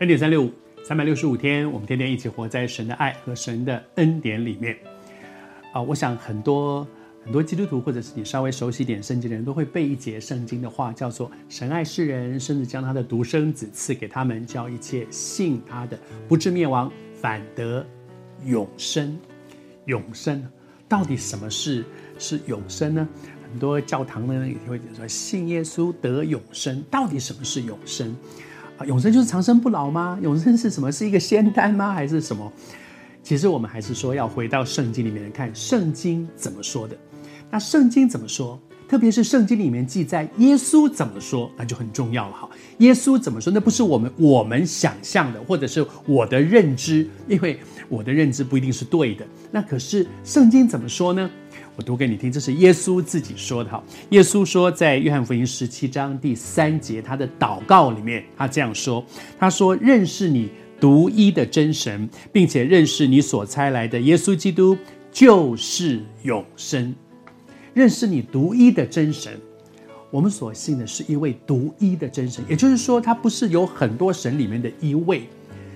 恩典三六五，三百六十五天，我们天天一起活在神的爱和神的恩典里面。啊，我想很多很多基督徒，或者是你稍微熟悉一点圣经的人，都会背一节圣经的话，叫做“神爱世人，甚至将他的独生子赐给他们，叫一切信他的不至灭亡，反得永生。”永生到底什么是是永生呢？很多教堂呢也会说，信耶稣得永生，到底什么是永生？永生就是长生不老吗？永生是什么？是一个仙丹吗？还是什么？其实我们还是说要回到圣经里面来看，圣经怎么说的。那圣经怎么说？特别是圣经里面记载耶稣怎么说，那就很重要了哈。耶稣怎么说？那不是我们我们想象的，或者是我的认知，因为我的认知不一定是对的。那可是圣经怎么说呢？我读给你听，这是耶稣自己说的哈。耶稣说，在约翰福音十七章第三节，他的祷告里面，他这样说：“他说，认识你独一的真神，并且认识你所差来的耶稣基督，就是永生。认识你独一的真神，我们所信的是一位独一的真神，也就是说，他不是有很多神里面的一位。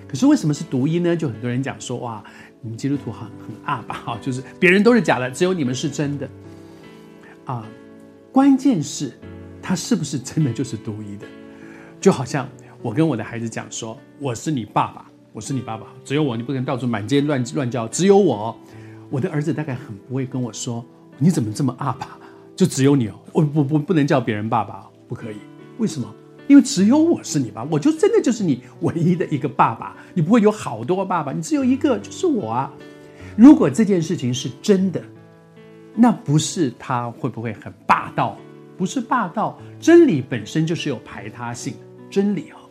可是为什么是独一呢？就很多人讲说，哇。”你们基督徒很很阿吧？哈，就是别人都是假的，只有你们是真的啊！关键是，他是不是真的就是独一的？就好像我跟我的孩子讲说：“我是你爸爸，我是你爸爸，只有我，你不能到处满街乱乱叫，只有我。”我的儿子大概很不会跟我说：“你怎么这么阿爸？就只有你哦，我不不不能叫别人爸爸，不可以？为什么？”因为只有我是你爸，我就真的就是你唯一的一个爸爸，你不会有好多爸爸，你只有一个，就是我啊。如果这件事情是真的，那不是他会不会很霸道？不是霸道，真理本身就是有排他性真理啊。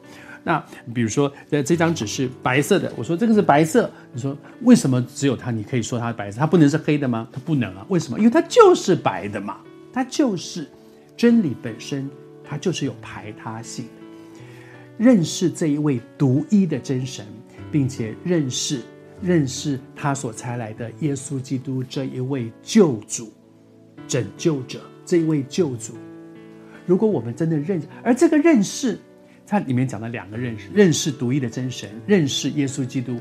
那比如说，这这张纸是白色的，我说这个是白色，你说为什么只有它？你可以说它是白色，它不能是黑的吗？它不能啊，为什么？因为它就是白的嘛，它就是真理本身。它就是有排他性，认识这一位独一的真神，并且认识认识他所差来的耶稣基督这一位救主、拯救者，这一位救主。如果我们真的认识，而这个认识，它里面讲了两个认识：认识独一的真神，认识耶稣基督。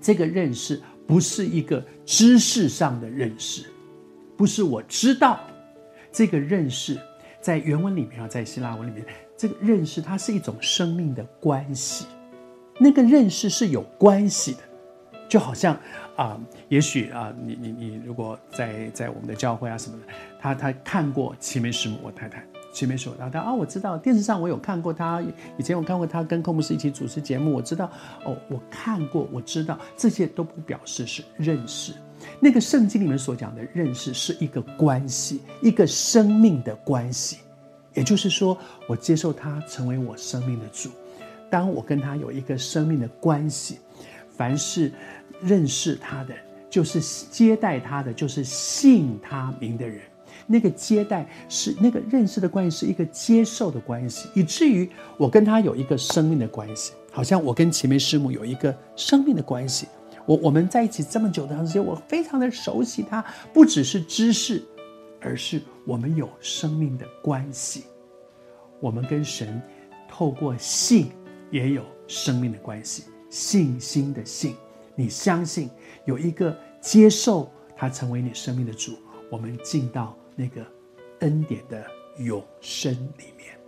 这个认识不是一个知识上的认识，不是我知道这个认识。在原文里面啊，在希腊文里面，这个认识它是一种生命的关系，那个认识是有关系的，就好像啊、也许啊、你你你如果在在我们的教会啊什么的，他他看过齐梅师母，我太太齐梅师母，然后他啊，我知道电视上我有看过他，以前我看过他跟寇牧师一起主持节目，我知道哦，我看过，我知道这些都不表示是认识。那个圣经里面所讲的认识是一个关系，一个生命的关系，也就是说，我接受他成为我生命的主。当我跟他有一个生命的关系，凡是认识他的，就是接待他的，就是信他名的人。那个接待是那个认识的关系，是一个接受的关系，以至于我跟他有一个生命的关系，好像我跟前面师母有一个生命的关系。我我们在一起这么久的长时间，我非常的熟悉他，不只是知识，而是我们有生命的关系。我们跟神透过信也有生命的关系，信心的信，你相信有一个接受他成为你生命的主，我们进到那个恩典的永生里面。